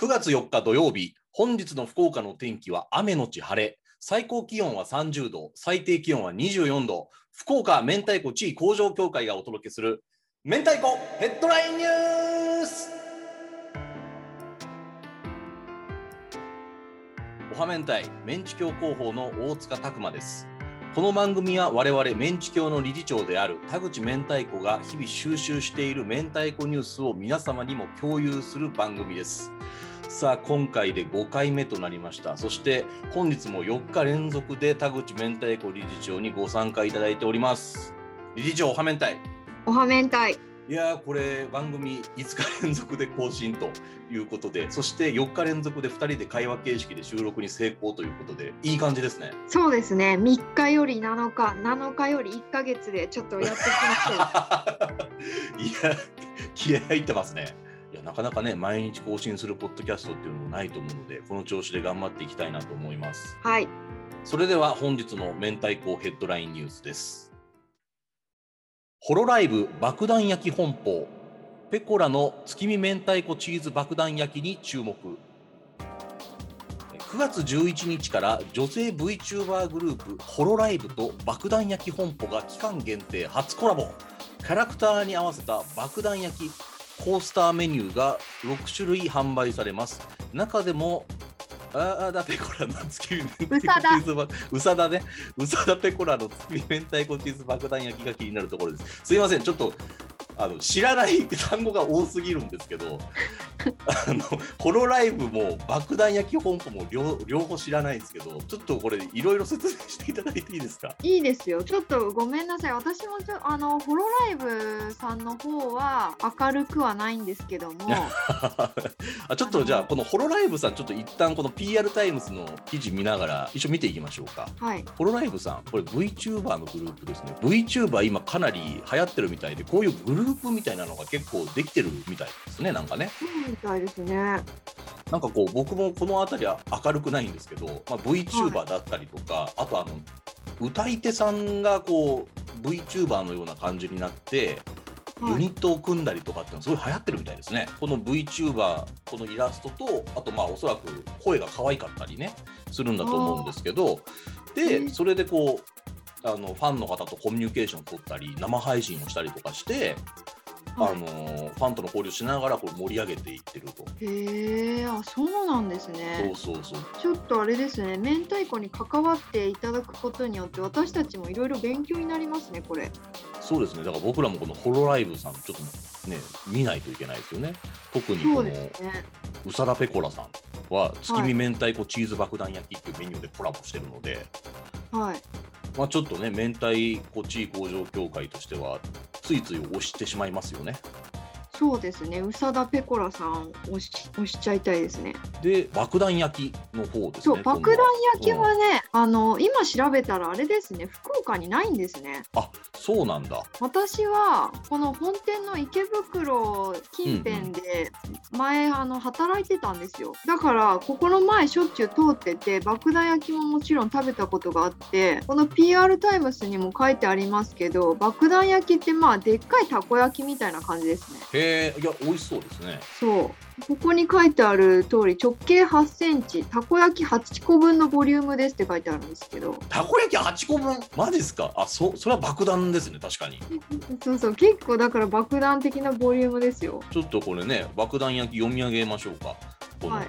9月4日土曜日、本日の福岡の天気は雨のち晴れ。最高気温は30度、最低気温は24度。福岡明太子地位工場協会がお届けする明太子ヘッドラインニュースおは明太メンチ協広報の大塚拓磨です。この番組は我々メンチ協の理事長である田口明太子が日々収集している明太子ニュースを皆様にも共有する番組です。さあ今回で5回目となりましたそして本日も4日連続で田口明太子理事長にご参加いただいております理事長おは明太おはめんたい。いやーこれ番組5日連続で更新ということでそして4日連続で2人で会話形式で収録に成功ということでいい感じですねそうですね。3日より7日、7日より1ヶ月でちょっとやってきましょう。いや気合入ってますねいやなかなかね毎日更新するポッドキャストっていうのもないと思うのでこの調子で頑張っていきたいなと思いますはい。それでは本日の明太子ヘッドラインニュースです。ホロライブ爆弾焼き本舗ペコラの月見明太子チーズ爆弾焼きに注目9月11日から女性 VTuber グループホロライブと爆弾焼き本舗が期間限定初コラボキャラクターに合わせた爆弾焼きコースターメニューが6種類販売されます。中でもああだペコラの月見明太子チーズ爆うさだね。うさだペコラの月見明太子チーズ爆弾焼きが気になるところです。すいません。ちょっとあの知らない単語が多すぎるんですけどあのホロライブも爆弾焼き本舗も両両方知らないんですけどちょっとこれいろいろ説明していただいていいですか？いいですよ。ちょっとごめんなさい。私もちょあのホロライブさんの方は明るくはないんですけども、あちょっとじゃあこのホロライブさんちょっと一旦この PR タイムズの記事見ながら一緒見ていきましょうかはい。ホロライブさんこれ VTuber のグループですね VTuber 今かなり流行ってるみたいでこういうグループみたいなのが結構できてるみたいですねなんかねみたいですね。なんかこう僕もこの辺りは明るくないんですけど、まあ、VTuber だったりとか、あとあの歌い手さんがこう VTuber のような感じになってユはい。ニットを組んだりとかっていうのはすごい流行ってるみたいですね。この VTuber このイラストとあとまあおそらく声が可愛かったりねするんだと思うんですけどでうんそれでこうあのファンの方とコミュニケーションを取ったり生配信をしたりとかして、はいあのファンとの交流しながらこう盛り上げていってると。へえ、あ、そうなんですね。そうそうそうちょっとあれですね。明太子に関わっていただくことによって私たちもいろいろ勉強になりますね。これ。そうですね。だから僕らもこのホロライブさんちょっとね見ないといけないですよね。特にこのね。うさだペコラさんは月見明太子チーズ爆弾焼きっていうメニューでコラボしてるので、はい。まあちょっとね明太子地位向上協会としてはついつい押してしまいますよね。そうですね。宇佐田ペコラさん押し押しちゃいたいですね。で爆弾焼きの方ですね。そう、爆弾焼きはね、あの今調べたらあれですね、福岡にないんですね。あそうなんだ。私はこの本店の池袋近辺で前、あの働いてたんですよ。だからここの前しょっちゅう通ってて、爆弾焼きももちろん食べたことがあって、この PR タイムスにも書いてありますけど、爆弾焼きってまあでっかいたこ焼きみたいな感じですね。へえいや美味しそうですね。そう。ここに書いてある通り直径8センチたこ焼き8個分のボリュームですって書いてあるんですけどたこ焼き8個分マジっすか？あそそれは爆弾ですね確かに。そうそう結構だから爆弾的なボリュームですよちょっとこれね爆弾焼き読み上げましょうか。はい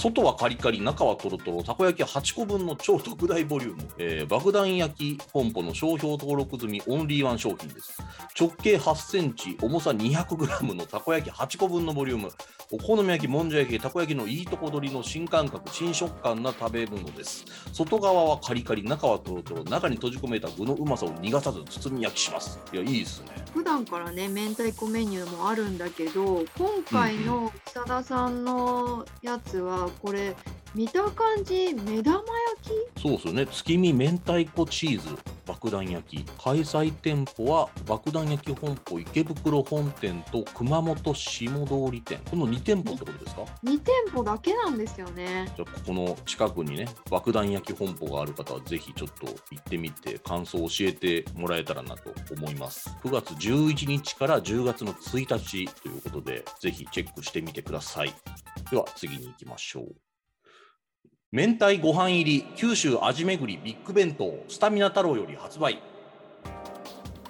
外はカリカリ、中はトロトロ、たこ焼き8個分の超特大ボリューム、えー爆弾焼き本舗の商標登録済みオンリーワン商品です。直径8センチ、重さ200グラムのたこ焼き8個分のボリューム、お好み焼き、もんじゃ焼き、たこ焼きのいいとこ取りの新感覚、新食感な食べ物です。外側はカリカリ、中はトロトロ、中に閉じ込めた具のうまさを逃がさず包み焼きします。いや、いいですね。普段からね明太子メニューもあるんだけど今回の久田さんのやつはこれ見た感じ目玉焼き？そうですよね。月見明太子チーズ爆弾焼き。開催店舗は爆弾焼き本舗池袋本店と熊本下通店。この2店舗ってことですか？2店舗だけなんですよね。じゃあここの近くにね爆弾焼き本舗がある方はぜひちょっと行ってみて感想を教えてもらえたらなと思います。9月11日から10月の1日ということでぜひチェックしてみてください。では次に行きましょう明太ご飯入り九州味巡りビッグ弁当スタミナ太郎より発売。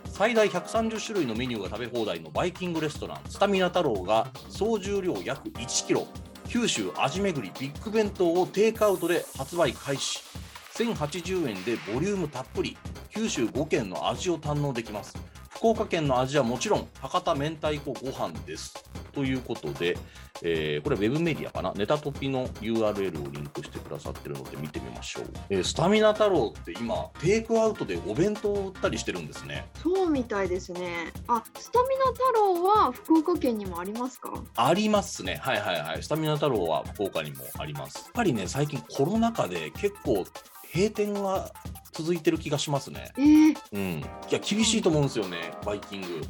最大130種類のメニューが食べ放題のバイキングレストランスタミナ太郎が総重量約1キロ九州味巡りビッグ弁当をテイクアウトで発売開始。1080円でボリュームたっぷり九州5県の味を堪能できます。福岡県の味はもちろん博多明太子ご飯です。ということで、えーこれウェブメディアかな？ネタトピの URL をリンクしてくださってるので見てみましょう、えースタミナ太郎って今テイクアウトでお弁当を売ったりしてるんですねそうみたいですね。あ、スタミナ太郎は福岡県にもありますか？ありますね。はいはいはい。スタミナ太郎は福岡にもあります。やっぱりね、最近コロナ禍で結構閉店が続いてる気がしますね。えー、うん。いや、厳しいと思うんですよね、バイキング。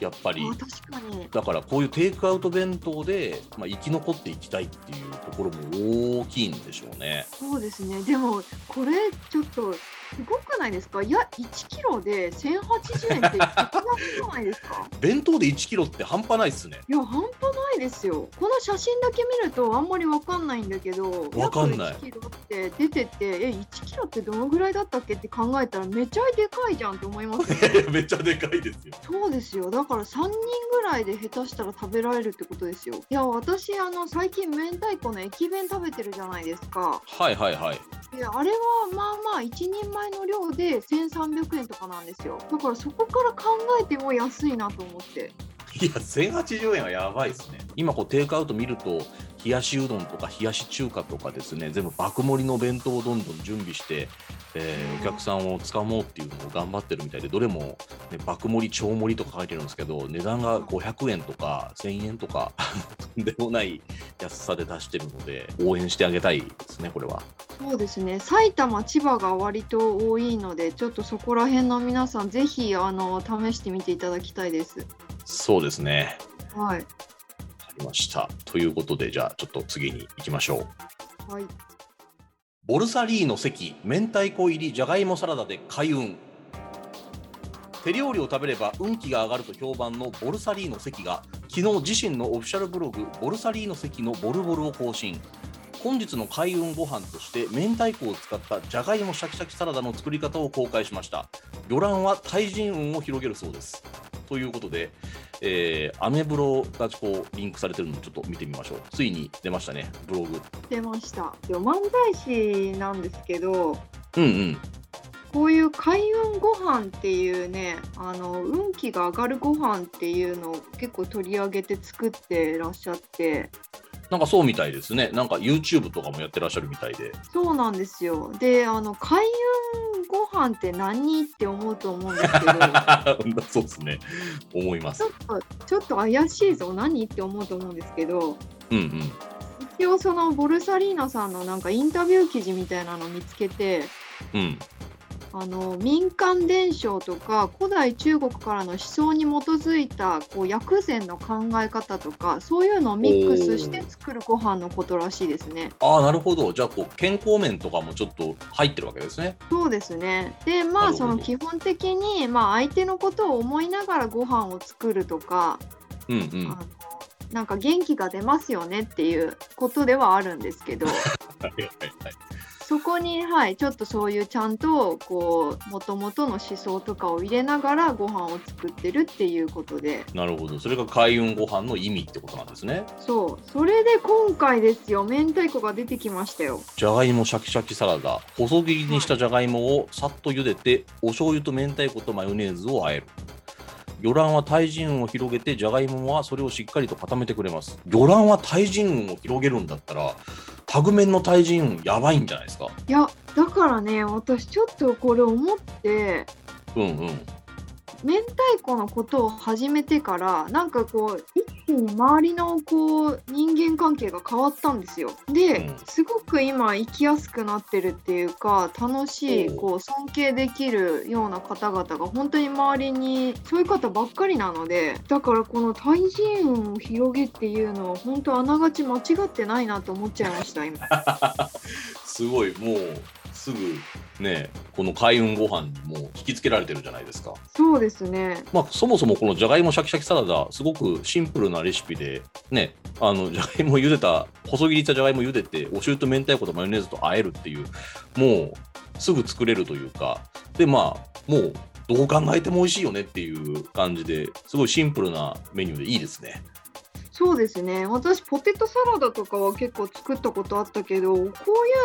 やっぱり。あ確かに。だからこういうテイクアウト弁当で、まあ、生き残っていきたいっていうところも大きいんでしょうね。そうですね。でも、これちょっとすごくないですか？いや、1キロで1080円って一番じゃないですか 弁当で1キロって半端ないっすね。いや、半端ないですよ。この写真だけ見るとあんまりわかんないんだけど、わかんない約1キロって出てて、え、1キロってどのぐらいだったっけって考えたらめちゃでかいじゃんって思いますね。めっちゃでかいですよ。そうですよ。だから3人ぐらいで下手したら食べられるってことですよ。いや、私、あの、最近明太子の駅弁食べてるじゃないですか。はいはいはい。であれはまあまあ1人前の量で1300円とかなんですよ。だからそこから考えても安いなと思って。いや、1080円はやばいですね。今、こう、テイクアウト見ると、冷やしうどんとか冷やし中華とかですね、全部爆盛りの弁当をどんどん準備して、えーお客さんをつかもうっていうのを頑張ってるみたいで、どれも、ね、爆盛り、超盛りとか書いてるんですけど、値段が500円とか1000円とか、とんでもない安さで出してるので、応援してあげたいですね、これは。そうですね埼玉千葉が割と多いのでちょっとそこら辺の皆さんぜひあの試してみていただきたいですそうですね。はいわかりました。ということで、じゃあ、ちょっと次に行きましょう。はいボルサリーノ関明太子入りじゃがいもサラダで開運手料理を食べれば運気が上がると評判のボルサリーノ関が昨日自身のオフィシャルブログボルサリーノ関のボルボルを更新本日の開運ご飯として明太子を使ったじゃがいもシャキシャキサラダの作り方を公開しました魚卵は対人運を広げるそうですということで、えーアメブロがこうリンクされてるのをちょっと見てみましょう。ついに出ましたねブログ。出ました。で漫才師なんですけどうんうん。こういう開運ご飯っていうねあの運気が上がるご飯っていうのを結構取り上げて作ってらっしゃってなんかそうみたいですね。なんか YouTube とかもやってらっしゃるみたいで。そうなんですよであの開運ご飯って何って思うと思うんですけど そうですね。思いますちょ。っとちょっと怪しいぞ何って思うと思うんですけどうんうん。一応そのボルサリーナさんのなんかインタビュー記事みたいなのを見つけてうん。あの民間伝承とか古代中国からの思想に基づいたこう薬膳の考え方とかそういうのをミックスして作るご飯のことらしいですね。ああ、なるほど。じゃあ、こう、健康面とかもちょっと入ってるわけですね。そうですね。でまあその基本的に、まあ、相手のことを思いながらご飯を作るとか、うんうん。なんか元気が出ますよねっていうことではあるんですけど はいはいはい。そこに、はい、ちょっとそういうちゃんとこう元々の思想とかを入れながらご飯を作ってるっていうことでなるほど。それが開運ご飯の意味ってことなんですね。そうそれで今回ですよ明太子が出てきましたよ。じゃがいもシャキシャキサラダ。細切りにしたじゃがいもをさっと茹でて、お醤油と明太子とマヨネーズを和える。魚卵は対人運を広げて、じゃがいもはそれをしっかりと固めてくれます。魚卵は対人運を広げるんだったら、タグメンの対人運やばいんじゃないですか？いやだからね私ちょっとこれ思ってうんうん。明太子のことを始めてからなんかこう一周りのこう人間関係が変わったんですよ。で、うんすごく今生きやすくなってるっていうか楽しいこう尊敬できるような方々が本当に周りにそういう方ばっかりなのでだからこの対人を広げっていうのは本当あながち間違ってないなと思っちゃいました今。すごいもうすぐねこの開運ご飯にもう引きつけられてるじゃないですか。そうですね。まあ、そもそもこのじゃがいもシャキシャキサラダすごくシンプルなレシピでねあのじゃがいも茹でた細切りしたじゃがいも茹でてお汁と明太子とマヨネーズと和えるっていうもうすぐ作れるというかでまあもうどう考えても美味しいよねっていう感じですごいシンプルなメニューでいいですね。そうですね私ポテトサラダとかは結構作ったことあったけどこうい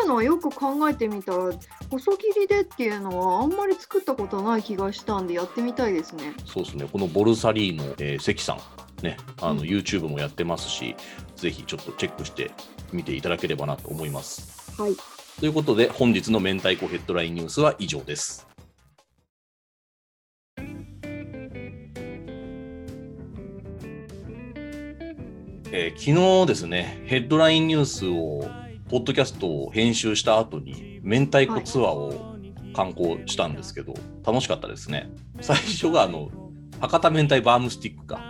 うのはよく考えてみたら細切りでっていうのはあんまり作ったことない気がしたんでやってみたいですね。そうですねこのボルサリーノ、えー関さんねあのうん YouTube もやってますし、ぜひちょっとチェックしてみていただければなと思います。はいということで本日の明太子ヘッドラインニュースは以上です。えー昨日ですね、ヘッドラインニュースを、ポッドキャストを編集した後に、明太子ツアーを観光したんですけど、楽しかったですね。最初があの、博多明太バームスティックか。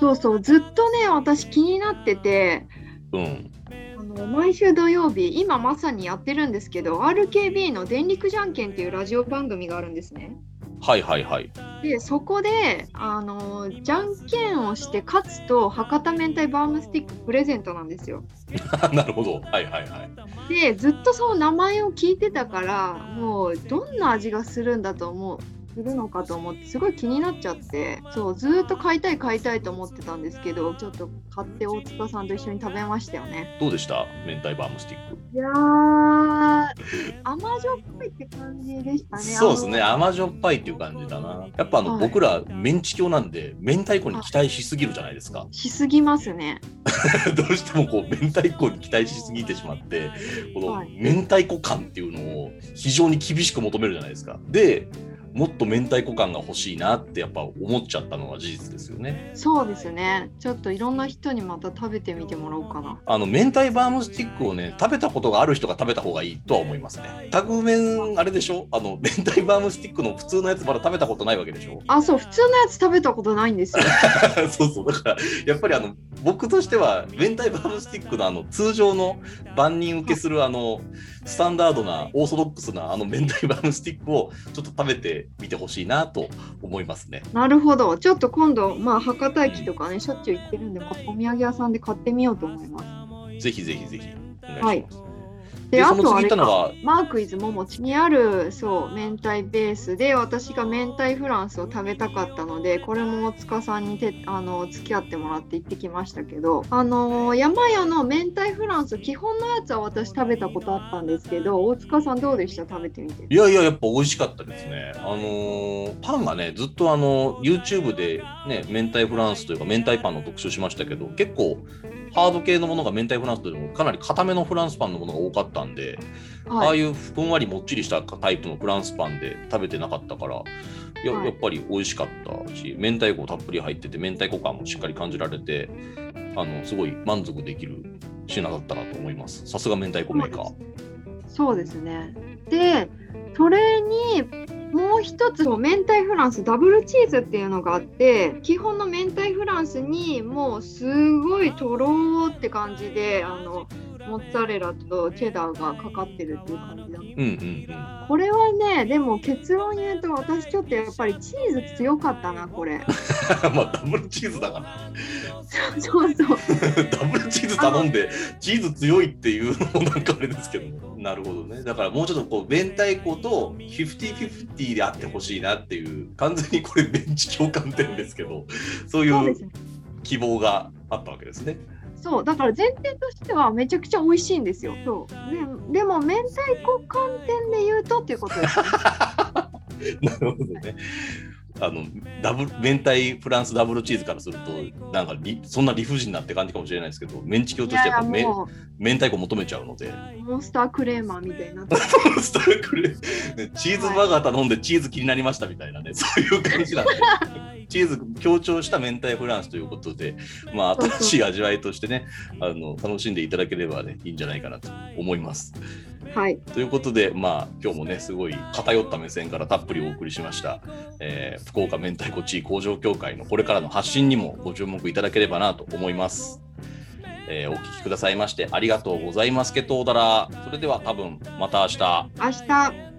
そうそうずっとね私気になっててうん。あの毎週土曜日今まさにやってるんですけど RKB の「電力じゃんけん」っていうラジオ番組があるんですね。はいはいはい。でそこであのじゃんけんをして勝つと博多明太バームスティックプレゼントなんですよ。なるほど。はいはいはい。でずっとその名前を聞いてたからもうどんな味がするんだと思うするのかと思ってすごい気になっちゃってそうずーっと買いたい買いたいと思ってたんですけどちょっと買って大塚さんと一緒に食べましたよね。どうでした？明太バームスティック。いやー甘じょっぱいって感じでしたね。そうですね。甘じょっぱいっていう感じだな。やっぱあの、はい僕らメンチ教なんで、明太子に期待しすぎるじゃないですか。しすぎますね。どうしてもこう明太子に期待しすぎてしまって、このはい明太子感っていうのを非常に厳しく求めるじゃないですか。で、もっと明太子感が欲しいなってやっぱ思っちゃったのは事実ですよね。そうですね。ちょっといろんな人にまた食べてみてもらおうかな。あの明太バームスティックをね食べたことがある人が食べた方がいいとは思いますね。タグ麺あれでしょ？あの明太バームスティックの普通のやつまだ食べたことないわけでしょ？あ、そう、普通のやつ食べたことないんですよ。そうそうだからやっぱりあの僕としては明太バームスティックのあの通常の万人受けするあのスタンダードなオーソドックスなあの明太バームスティックをちょっと食べてみてほしいなと思いますね。なるほど。ちょっと今度、まあ、博多駅とかね、しょっちゅう行ってるんで、まあお土産屋さんで買ってみようと思います。ぜひぜひぜひお願いします。で、であとあれかマークイズももちにある、そう、明太ベースで、私が明太フランスを食べたかったので、これも大塚さんにてあの付き合ってもらって行ってきましたけど、あの山屋の明太フランス、基本のやつは私食べたことあったんですけど、大塚さんどうでした？食べてみて。いやいや、やっぱ美味しかったですね。あのーパンがね、ずっとあの、YouTube でね、明太フランスというか、明太パンの特集しましたけど、結構、ハード系のものが明太フランスというよりも、かなり固めのフランスパンのものが多かったんで、ああはい、いうふんわりもっちりしたタイプのフランスパンで食べてなかったから、いやはいやっぱり美味しかったし、明太子たっぷり入ってて、明太子感もしっかり感じられて、あの、すごい満足できる品だったなと思います。さすが明太子メーカー。そうですね。で、それにもう一つ、明太フランスダブルチーズっていうのがあって、基本の明太フランスにもうすごいとろーって感じで、あのモッツァレラとチェダーがかかってるっていう感じだ。うんうんうん。これはね、でも結論言うと私ちょっとやっぱりチーズ強かったな、これ。まあ、ダブルチーズだから。そうそう。ダブルチーズ頼んでチーズ強いっていうのもなんかあれですけどなるほどねだからもうちょっとこう明太子と50-50であってほしいなっていう完全にこれベンチ共感点ですけどそういう。希望があったわけですね。そうだから前提としてはめちゃくちゃ美味しいんですよ。そうででも明太子観点で言うとっていうことです、ね。なるほどね。あのダブル明太フランスダブルチーズからするとなんかりそんな理不尽なって感じかもしれないですけどメンチ教としてはやっぱめも明太子求めちゃうので。うモンスタークレーマーみたいになってスタークレーねチーズバーガー頼んでチーズ気になりましたみたいなね そういう感じなんで。チーズ強調した明太フランスということで、まあ、新しい味わいとしてねあの楽しんでいただければねいいんじゃないかなと思います。はい。ということで、まあ、今日もね、すごい偏った目線からたっぷりお送りしました、えー福岡明太子地位工場協会のこれからの発信にもご注目いただければなと思います。えーお聞きくださいましてありがとうございますけどだら。それでは多分また明日。明日。